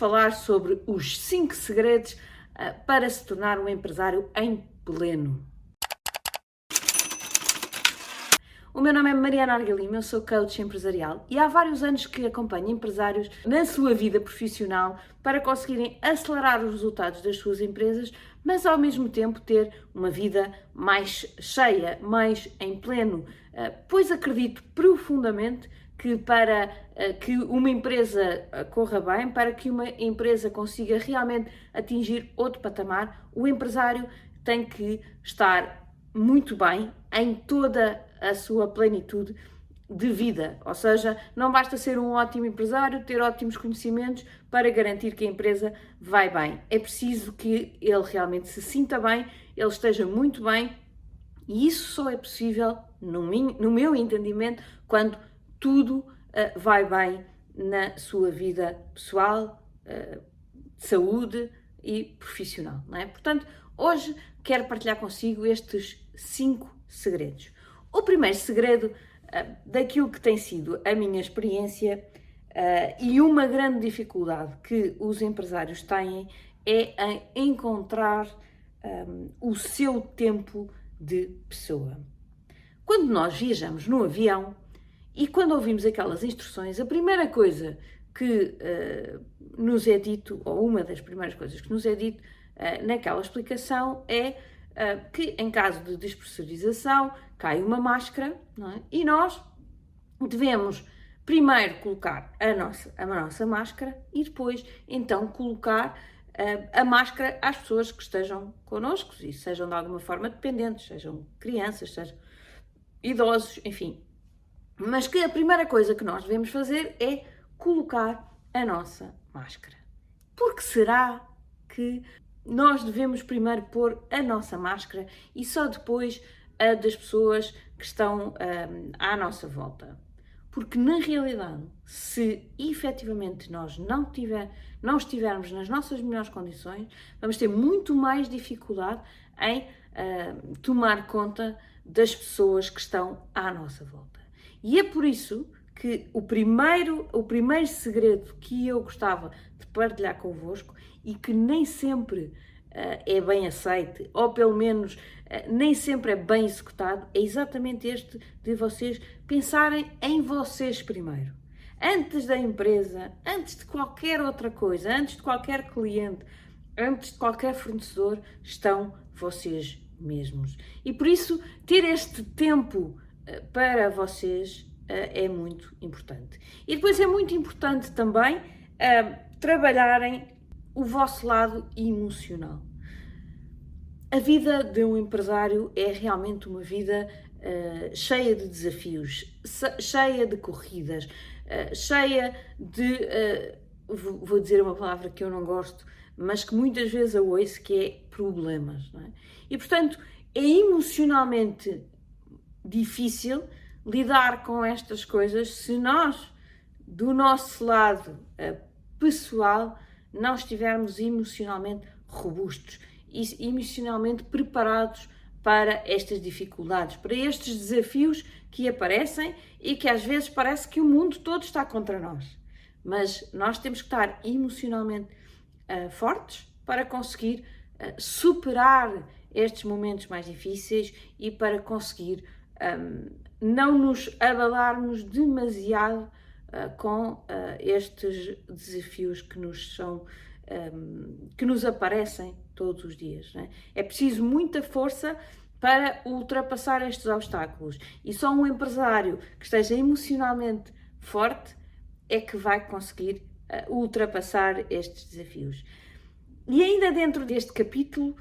falar sobre os 5 segredos uh, para se tornar um empresário em pleno. O meu nome é Mariana Argalima, eu sou coach empresarial e há vários anos que acompanho empresários na sua vida profissional para conseguirem acelerar os resultados das suas empresas, mas ao mesmo tempo ter uma vida mais cheia, mais em pleno, ah, pois acredito profundamente que para ah, que uma empresa ah, corra bem, para que uma empresa consiga realmente atingir outro patamar, o empresário tem que estar muito bem em toda a sua plenitude de vida. Ou seja, não basta ser um ótimo empresário, ter ótimos conhecimentos para garantir que a empresa vai bem. É preciso que ele realmente se sinta bem, ele esteja muito bem, e isso só é possível, no meu entendimento, quando tudo uh, vai bem na sua vida pessoal, uh, de saúde e profissional. Não é? Portanto, hoje quero partilhar consigo estes cinco segredos. O primeiro segredo uh, daquilo que tem sido a minha experiência e uma grande dificuldade que os empresários têm é em encontrar um, o seu tempo de pessoa. Quando nós viajamos no avião e quando ouvimos aquelas instruções, a primeira coisa que uh, nos é dito, ou uma das primeiras coisas que nos é dito uh, naquela explicação é uh, que em caso de despressurização cai uma máscara é? e nós devemos primeiro colocar a nossa, a nossa máscara e depois então colocar a máscara às pessoas que estejam connosco e sejam de alguma forma dependentes, sejam crianças, sejam idosos, enfim. Mas que a primeira coisa que nós devemos fazer é colocar a nossa máscara. Porque será que nós devemos primeiro pôr a nossa máscara e só depois a das pessoas que estão um, à nossa volta. Porque na realidade, se efetivamente nós não, tiver, não estivermos nas nossas melhores condições, vamos ter muito mais dificuldade em uh, tomar conta das pessoas que estão à nossa volta. E é por isso que o primeiro, o primeiro segredo que eu gostava de partilhar convosco e que nem sempre uh, é bem aceite, ou pelo menos uh, nem sempre é bem executado, é exatamente este de vocês pensarem em vocês primeiro. Antes da empresa, antes de qualquer outra coisa, antes de qualquer cliente, antes de qualquer fornecedor, estão vocês mesmos. E por isso, ter este tempo para vocês é muito importante. E depois é muito importante também trabalharem o vosso lado emocional. A vida de um empresário é realmente uma vida uh, cheia de desafios, cheia de corridas, uh, cheia de. Uh, vou dizer uma palavra que eu não gosto, mas que muitas vezes a ouço, que é problemas. É? E portanto, é emocionalmente difícil lidar com estas coisas se nós, do nosso lado pessoal, não estivermos emocionalmente robustos e emocionalmente preparados para estas dificuldades, para estes desafios que aparecem e que às vezes parece que o mundo todo está contra nós. Mas nós temos que estar emocionalmente uh, fortes para conseguir uh, superar estes momentos mais difíceis e para conseguir um, não nos abalarmos demasiado uh, com estes desafios que nos são um, que nos aparecem todos os dias. É? é preciso muita força para ultrapassar estes obstáculos. E só um empresário que esteja emocionalmente forte é que vai conseguir uh, ultrapassar estes desafios. E ainda dentro deste capítulo,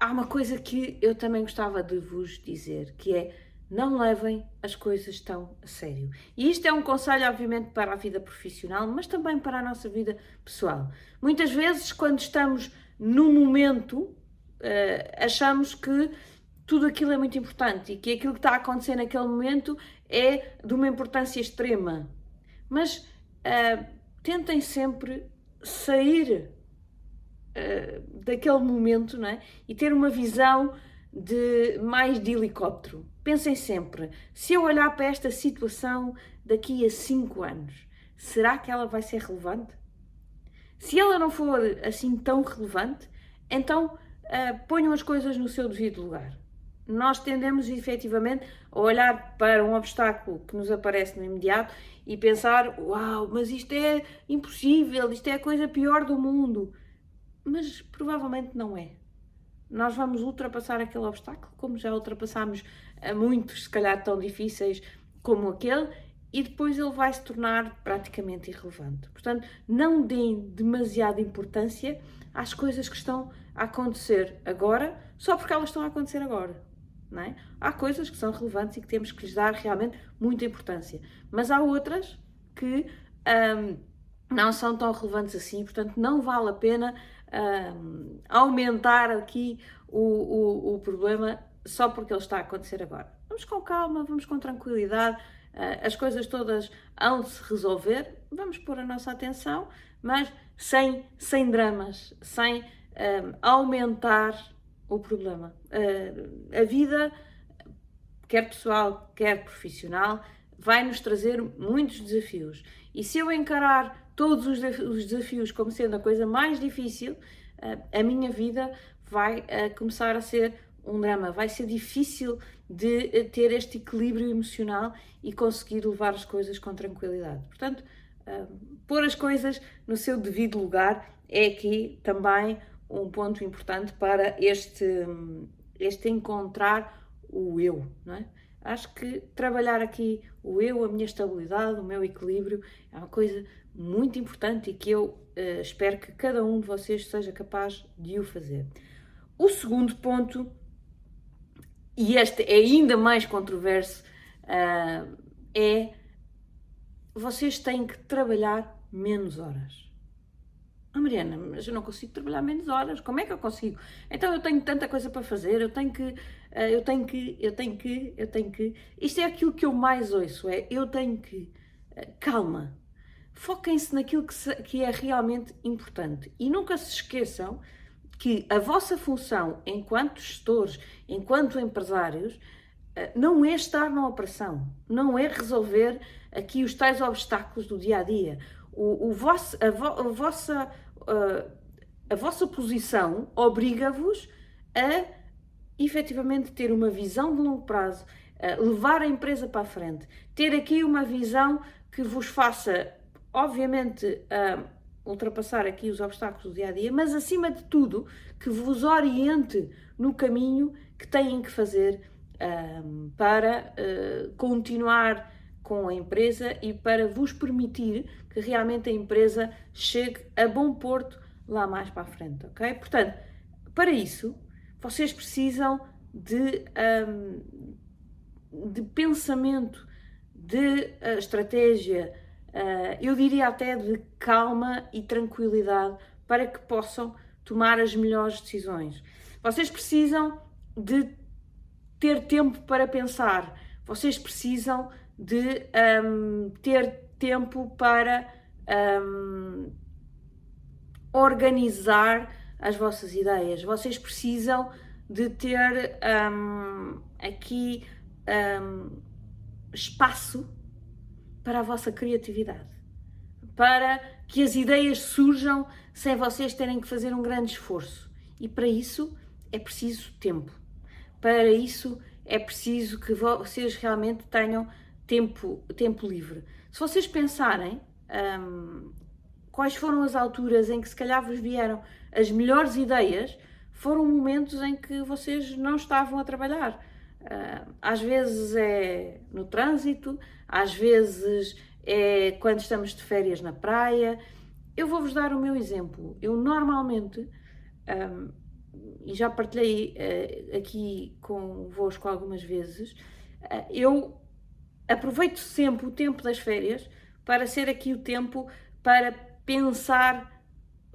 há uma coisa que eu também gostava de vos dizer, que é não levem as coisas tão a sério. E isto é um conselho, obviamente, para a vida profissional, mas também para a nossa vida pessoal. Muitas vezes, quando estamos no momento, uh, achamos que tudo aquilo é muito importante e que aquilo que está a acontecer naquele momento é de uma importância extrema. Mas uh, tentem sempre sair uh, daquele momento não é? e ter uma visão de mais de helicóptero. Pensem sempre, se eu olhar para esta situação daqui a 5 anos, será que ela vai ser relevante? Se ela não for assim tão relevante, então uh, ponham as coisas no seu devido lugar. Nós tendemos efetivamente a olhar para um obstáculo que nos aparece no imediato e pensar: Uau, mas isto é impossível, isto é a coisa pior do mundo. Mas provavelmente não é. Nós vamos ultrapassar aquele obstáculo, como já ultrapassámos muitos, se calhar tão difíceis como aquele, e depois ele vai se tornar praticamente irrelevante. Portanto, não deem demasiada importância às coisas que estão a acontecer agora, só porque elas estão a acontecer agora. É? Há coisas que são relevantes e que temos que lhes dar realmente muita importância, mas há outras que um, não são tão relevantes assim, portanto, não vale a pena um, aumentar aqui o, o, o, problema só porque ele está a acontecer agora. Vamos com calma, vamos com tranquilidade, uh, as coisas todas hão de se resolver, vamos pôr a nossa atenção, mas sem, sem dramas, sem um, aumentar o problema. Uh, a vida, quer pessoal, quer profissional, vai nos trazer muitos desafios. E se eu encarar todos os desafios como sendo a coisa mais difícil, uh, a minha vida vai começar a ser um drama. Vai ser difícil de ter este equilíbrio emocional e conseguir levar as coisas com tranquilidade. Portanto, pôr as coisas no seu devido lugar é aqui também um ponto importante para este, este encontrar o eu, não é? Acho que trabalhar aqui o eu, a minha estabilidade, o meu equilíbrio é uma coisa muito importante e que eu uh, espero que cada um de vocês seja capaz de o fazer. O segundo ponto, e este é ainda mais controverso, uh, é vocês têm que trabalhar menos horas. Oh, Mariana, mas eu não consigo trabalhar menos horas. Como é que eu consigo? Então eu tenho tanta coisa para fazer, eu tenho que, eh, eu tenho que, eu tenho que, eu tenho que. Isto é aquilo que eu mais ouço, é eu tenho que. Eh, calma. Foquem-se naquilo que, se, que é realmente importante. E nunca se esqueçam que a vossa função enquanto gestores, enquanto empresários, eh, não é estar na operação, não é resolver aqui os tais obstáculos do dia a dia. O, o vosso, a, vo, a vossa uh, a vossa posição obriga-vos a efetivamente ter uma visão de longo prazo, levar a empresa para a frente, ter aqui uma visão que vos faça, obviamente, uh, ultrapassar aqui os obstáculos do dia a dia, mas acima de tudo, que vos oriente no caminho que têm que fazer uh, para uh, continuar com a empresa e para vos permitir que realmente a empresa chegue a bom porto lá mais para a frente, ok? Portanto, para isso, vocês precisam de, um, de pensamento, de uh, estratégia, eu diria até de calma e tranquilidade para que possam tomar as melhores decisões. Vocês precisam de ter tempo para pensar, vocês precisam de um, ter tempo para um, organizar as vossas ideias. Vocês precisam de ter um, aqui espaço para a vossa criatividade, para que as ideias surjam sem vocês terem que fazer um grande esforço. E para isso é preciso tempo. Para isso é preciso que vocês realmente tenham tempo, tempo livre. Se vocês pensarem um, quais foram as alturas em que se calhar vos vieram as melhores ideias, foram momentos em que vocês não estavam a trabalhar. Uh, às vezes é no trânsito, às vezes é quando estamos de férias na praia. Eu vou-vos dar o meu exemplo. Eu normalmente, um, e já partilhei uh, aqui convosco algumas vezes, uh, eu aproveito sempre o tempo das férias para ser aqui o tempo para pensar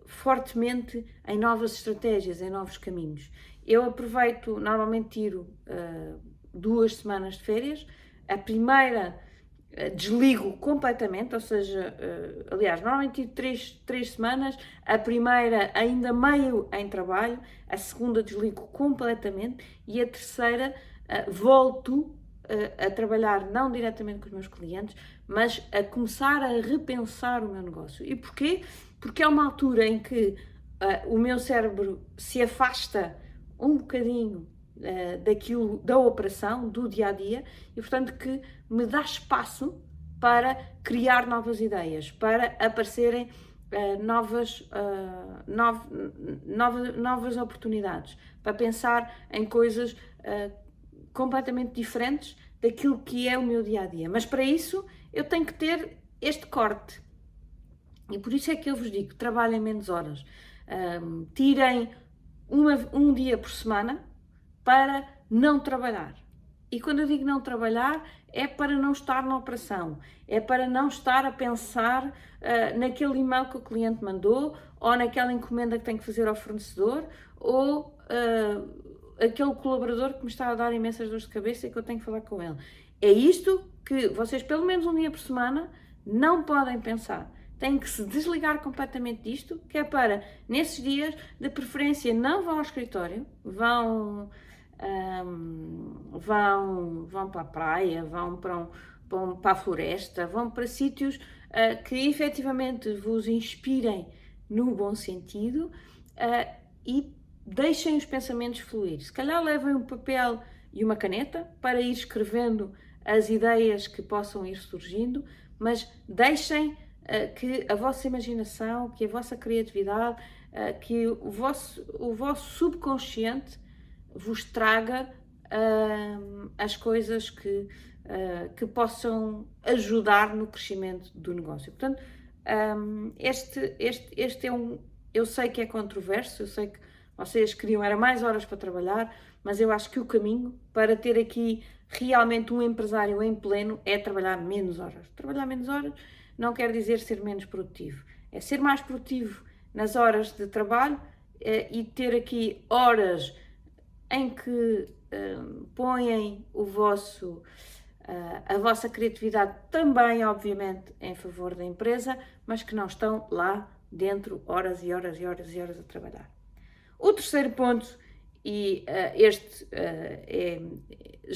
fortemente em novas estratégias, em novos caminhos. Eu aproveito, normalmente tiro uh, duas semanas de férias. A primeira desligo completamente, ou seja, uh, aliás, normalmente tiro três, três semanas. A primeira ainda meio em trabalho, a segunda desligo completamente e a terceira volto a, trabalhar não diretamente com os meus clientes, mas a começar a repensar o meu negócio. E porquê? porque é uma altura em que o meu cérebro se afasta um bocadinho uh, daquilo, da operação, do dia a dia, e portanto que me dá espaço para criar novas ideias, para aparecerem uh, novas, uh, nov, novas, oportunidades, para pensar em coisas completamente diferentes daquilo que é o meu dia a dia. Mas para isso eu tenho que ter este corte. E por isso é que eu vos digo: trabalhem menos horas, tirem uma, um dia por semana para não trabalhar. E quando eu digo não trabalhar, é para não estar na operação, é para não estar a pensar uh, naquele e-mail que o cliente mandou, ou naquela encomenda que tem que fazer ao fornecedor, ou uh, aquele colaborador que me está a dar imensas dores de cabeça e que eu tenho que falar com ele. É isto que vocês, pelo menos um dia por semana, não podem pensar. Têm que se desligar completamente disto, que é para, nesses dias, de preferência, não vão ao escritório, vão um, vão, vão para a praia, vão para, um, para a floresta, vão para sítios uh, que efetivamente vos inspirem no bom sentido uh, e deixem os pensamentos fluir. Se calhar levem um papel e uma caneta para ir escrevendo as ideias que possam ir surgindo, mas deixem uh, que a vossa imaginação, que a vossa criatividade, uh, que o vosso, o vosso subconsciente vos traga uh, as coisas que, uh, que possam ajudar no crescimento do negócio. Portanto, um, este, este, este é um. Eu sei que é controverso, eu sei que vocês queriam era mais horas para trabalhar, mas eu acho que o caminho para ter aqui realmente um empresário em pleno é trabalhar menos horas. Trabalhar menos horas não quer dizer ser menos produtivo, é ser mais produtivo nas horas de trabalho eh, e ter aqui horas em que uh, põem o vosso, uh, a vossa criatividade também, obviamente, em favor da empresa, mas que não estão lá dentro horas e horas e horas e horas a trabalhar. O terceiro ponto, e uh, este é,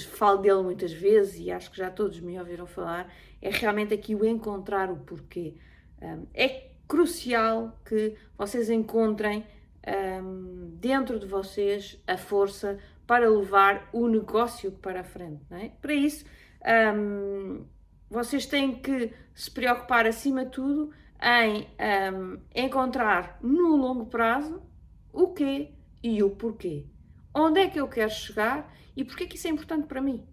falo dele muitas vezes e acho que já todos me ouviram falar, é realmente aqui o encontrar o porquê. Um, é crucial que vocês encontrem um, dentro de vocês a força para levar o negócio para a frente. É? Para isso, um, vocês têm que se preocupar, acima de tudo, em um, encontrar no longo prazo o quê e o porquê. Onde é que eu quero chegar e porquê que isso é importante para mim.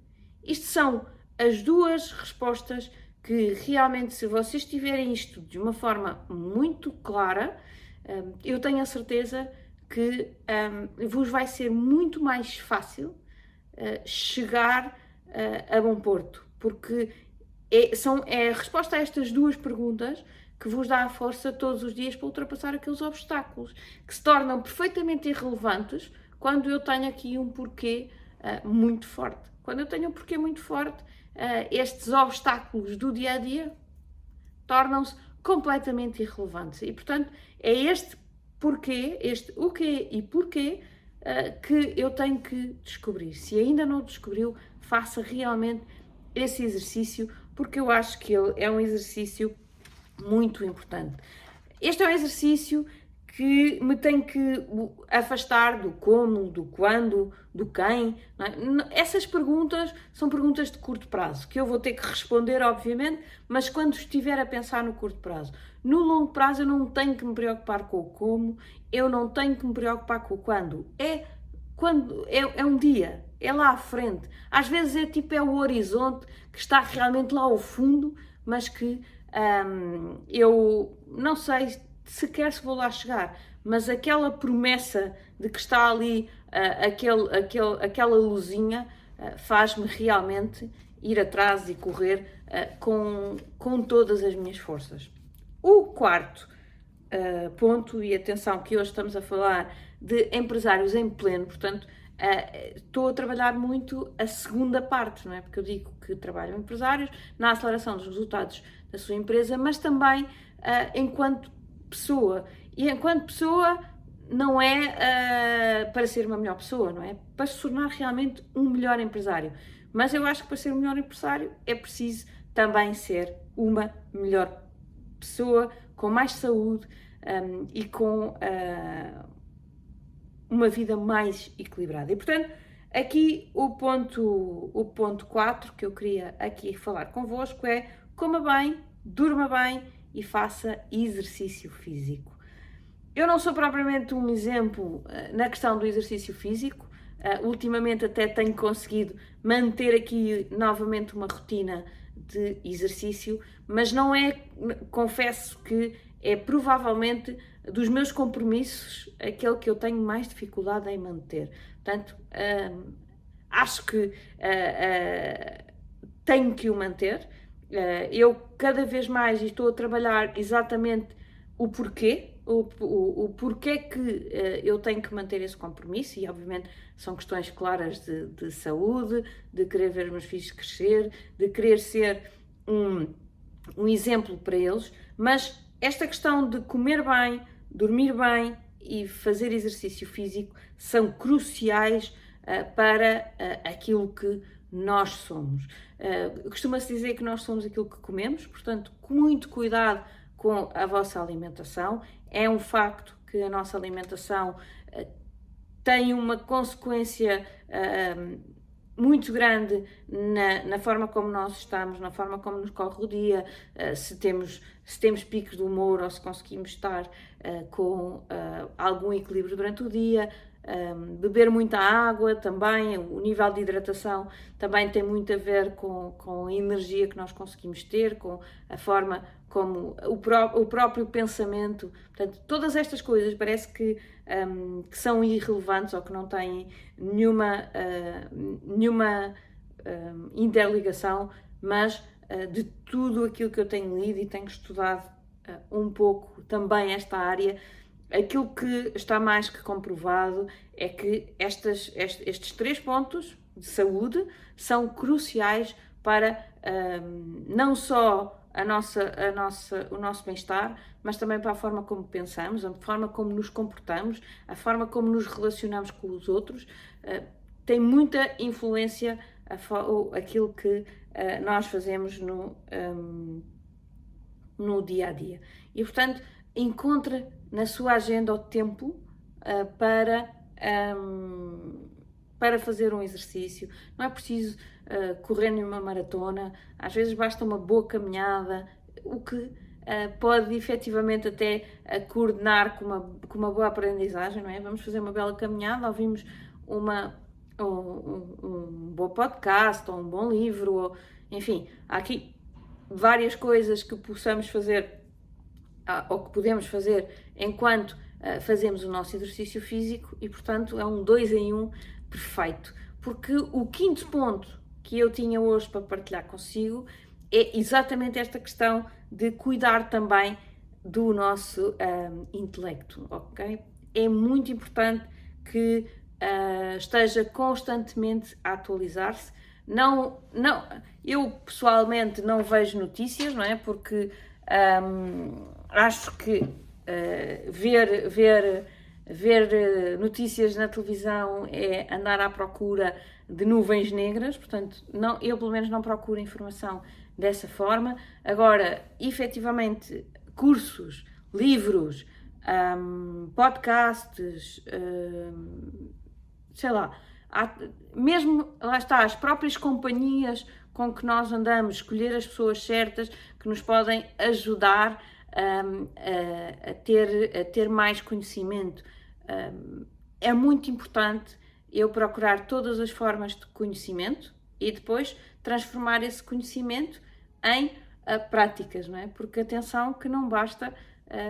Isto são as duas respostas que realmente, se vocês tiverem isto de uma forma muito clara, um, eu tenho a certeza que um, vos vai ser muito mais fácil uh, chegar uh, a bom porto, porque é, são, é a resposta a estas duas perguntas que vos dá a força todos os dias para ultrapassar aqueles obstáculos que se tornam perfeitamente irrelevantes quando eu tenho aqui um porquê uh, muito forte. Quando eu tenho um porquê muito forte, estes obstáculos do dia a dia tornam-se completamente irrelevantes. E, portanto, é este porquê, este o quê e porquê uh, que eu tenho que descobrir. Se ainda não descobriu, faça realmente esse exercício, porque eu acho que ele é um exercício muito importante. Este é um exercício que me tem que afastar do como, do quando, do quem. É? Essas perguntas são perguntas de curto prazo, que eu vou ter que responder, obviamente, mas quando estiver a pensar no curto prazo. No longo prazo, eu não tenho que me preocupar com o como, eu não tenho que me preocupar com o quando. É quando é, é um dia, é lá à frente. Às vezes é tipo é o horizonte que está realmente lá ao fundo, mas que hum, eu não sei sequer se vou lá chegar, mas aquela promessa de que está ali uh, aquele, aquele, aquela luzinha uh, faz-me realmente ir atrás e correr uh, com, com todas as minhas forças. O quarto ponto, e atenção que hoje estamos a falar de empresários em pleno, portanto, estou a trabalhar muito a segunda parte, não é? Porque eu digo que trabalho empresários na aceleração dos resultados da sua empresa, mas também enquanto pessoa. E enquanto pessoa, não é uh, para ser uma melhor pessoa, não é? Para se tornar realmente um melhor empresário. Mas eu acho que para ser um melhor empresário é preciso também ser uma melhor pessoa, com mais saúde, um, e com uh, uma vida mais equilibrada. E portanto, aqui o ponto, o ponto 4 que eu queria aqui falar convosco é coma bem, durma bem e faça exercício físico. Eu não sou propriamente um exemplo uh, na questão do exercício físico. Uh, ultimamente até tenho conseguido manter aqui novamente uma rotina de exercício, mas não é, confesso que é provavelmente dos meus compromissos aquele que eu tenho mais dificuldade em manter. Portanto, hum, acho que tenho que o manter. Uh, eu cada vez mais estou a trabalhar exatamente o porquê, o, o, o porquê que eu tenho que manter esse compromisso, e obviamente são questões claras de, de saúde, de querer ver os meus filhos crescer, de querer ser um, um exemplo para eles, mas esta questão de comer bem, dormir bem e fazer exercício físico são cruciais uh, para uh, aquilo que nós somos. Uh, Costuma-se dizer que nós somos aquilo que comemos, portanto, muito cuidado com a vossa alimentação. É um facto que a nossa alimentação tem uma consequência muito grande na, na, forma como nós estamos, na forma como nos corre o dia, uh, se, temos, se temos picos de humor ou se conseguimos estar uh, com uh, algum equilíbrio durante o dia. Um, beber muita água também, o nível de hidratação também tem muito a ver com, com a energia que nós conseguimos ter, com a forma como o, pró o próprio pensamento. Portanto, todas estas coisas parece que um, que são irrelevantes ou que não têm nenhuma, uh, nenhuma uh, interligação, mas uh, de tudo aquilo que eu tenho lido e tenho estudado um pouco também esta área, aquilo que está mais que comprovado é que estas, estes, três pontos de saúde são cruciais para um, não só a nossa, a nossa, o nosso bem-estar, mas também para a forma como pensamos, a forma como nos comportamos, a forma como nos relacionamos com os outros, uh, tem muita influência a, aquilo que uh, nós fazemos no, um, no dia a dia. E portanto, encontre na sua agenda o tempo uh, para. Um, para fazer um exercício, não é preciso uh, correr nenhuma maratona, às vezes basta uma boa caminhada, o que uh, pode efetivamente até coordenar com uma, com uma boa aprendizagem, não é? Vamos fazer uma bela caminhada, ouvimos uma, um, um, um bom podcast ou um bom livro, ou, enfim, há aqui várias coisas que possamos fazer ou que podemos fazer enquanto fazemos o nosso exercício físico e, portanto, é um dois em um perfeito. Porque o quinto ponto que eu tinha hoje para partilhar consigo é exatamente esta questão de cuidar também do nosso um, intelecto, ok? É muito importante que uh, esteja constantemente a atualizar-se. Não, não, eu pessoalmente não vejo notícias, não é? Porque um, acho que uh, ver, ver ver eh, notícias na televisão é andar à procura de nuvens negras, portanto, não, eu pelo menos não procuro informação dessa forma. Agora, efetivamente, cursos, livros, um, podcasts, um, sei lá, há, mesmo lá está, as próprias companhias com que nós andamos, escolher as pessoas certas que nos podem ajudar um, a, a, ter, a ter mais conhecimento é muito importante eu procurar todas as formas de conhecimento e depois transformar esse conhecimento em uh, práticas, não é? Porque atenção que não basta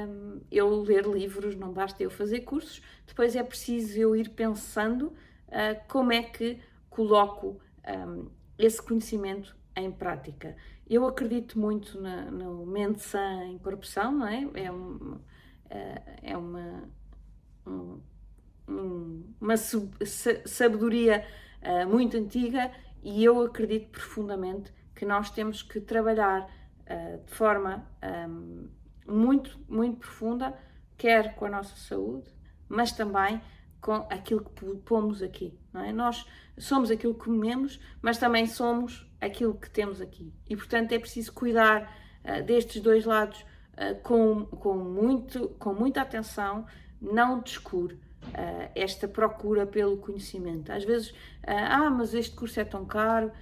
um, eu ler livros, não basta eu fazer cursos, depois é preciso eu ir pensando uh, como é que coloco um, esse conhecimento em prática. Eu acredito muito na, no mente sã em corrupção, não é? É, um, uh, é uma um, uma sabedoria uh, muito antiga e eu acredito profundamente que nós temos que trabalhar uh, de forma um, muito, muito profunda, quer com a nossa saúde, mas também com aquilo que pomos aqui, não é? Nós somos aquilo que comemos, mas também somos aquilo que temos aqui. E, portanto, é preciso cuidar uh, destes dois lados com, com, muito, com muita atenção, não descure uh, esta procura pelo conhecimento. Às vezes, uh, ah, mas este curso é tão caro.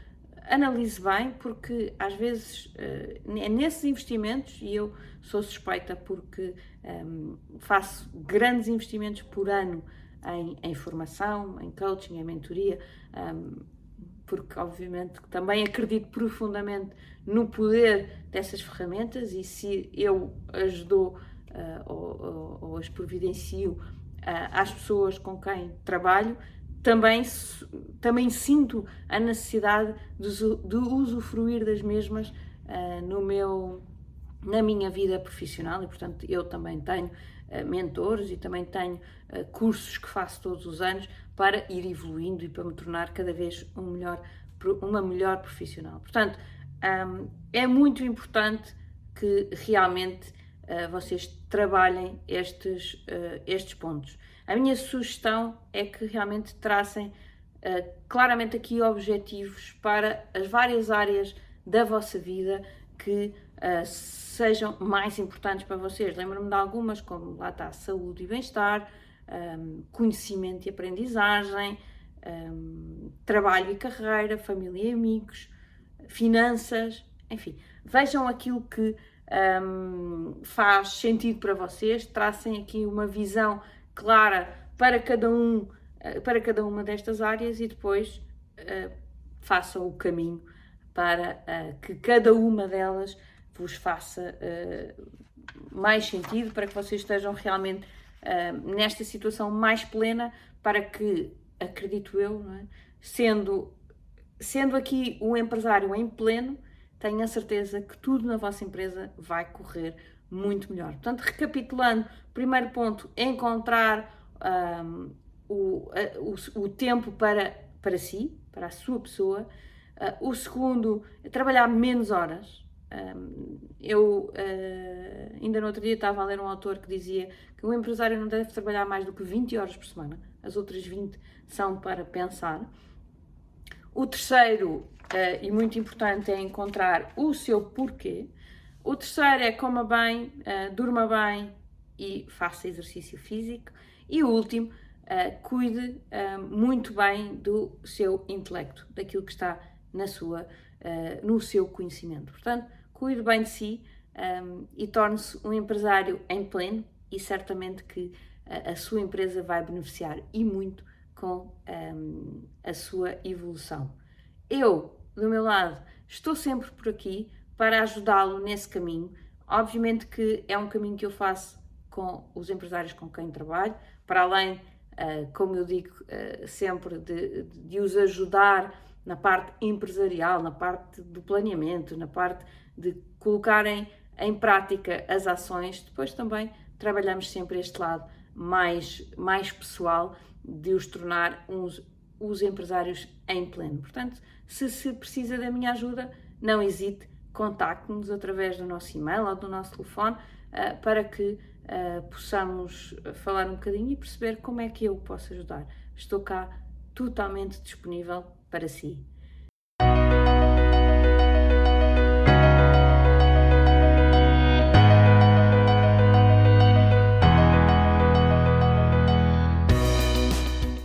Analise bem, porque às vezes uh, é nesses investimentos, e eu sou suspeita porque um, faço grandes investimentos por ano em, em, formação, em coaching, em mentoria, um, porque obviamente também acredito profundamente no poder dessas ferramentas e se eu as dou uh, ou, ou, ou, as providencio às pessoas com quem trabalho, também, também sinto a necessidade de, de usufruir das mesmas uh, no meu, na minha vida profissional e, portanto, eu também tenho uh, mentores e também tenho uh, cursos que faço todos os anos para ir evoluindo e para me tornar cada vez um melhor, uma melhor profissional. Portanto, um, é muito importante que realmente uh, vocês trabalhem estes, uh, estes pontos. A minha sugestão é que realmente tracem uh, claramente aqui objetivos para as várias áreas da vossa vida que sejam mais importantes para vocês. Lembro-me de algumas, como lá está saúde e bem-estar, um, conhecimento e aprendizagem, um, trabalho e carreira, família e amigos, finanças, enfim, vejam aquilo que um, faz sentido para vocês, tracem aqui uma visão clara para cada um, eh, para cada uma destas áreas e depois uh, façam o caminho para uh, que cada uma delas vos faça uh, mais sentido, para que vocês estejam realmente nesta situação mais plena, para que, acredito eu, é? sendo, sendo aqui o empresário em pleno, tenho a certeza que tudo na vossa empresa vai correr muito melhor. Portanto, recapitulando, primeiro ponto, encontrar um, o, o, o, tempo para, para si, para a sua pessoa. Uh, o segundo, trabalhar menos horas. Um, eu uh, ainda no outro dia estava a ler um autor que dizia que o empresário não deve trabalhar mais do que 20 horas por semana, as outras 20 são para pensar. O terceiro, uh, e muito importante, é encontrar o seu porquê. O terceiro é coma bem, uh, durma bem e faça exercício físico. E o último, cuide muito bem do seu intelecto, daquilo que está na sua, no seu conhecimento. Portanto, cuide bem de si um, e torne-se um empresário em pleno e certamente que a sua empresa vai beneficiar e muito com um, a sua evolução. Eu, do meu lado, estou sempre por aqui para ajudá-lo nesse caminho. Obviamente que é um caminho que eu faço com os empresários com quem trabalho, para além, uh, como eu digo uh, sempre, de, de os ajudar na parte empresarial, na parte do planeamento, na parte de colocarem em prática as ações. Depois também trabalhamos sempre este lado mais, mais pessoal de os tornar uns, os empresários em pleno. Portanto, se, se precisa da minha ajuda, não hesite, contacte-nos através do nosso e-mail ou do nosso telefone uh, para que uh, possamos falar um bocadinho e perceber como é que eu posso ajudar. Estou cá totalmente disponível para si.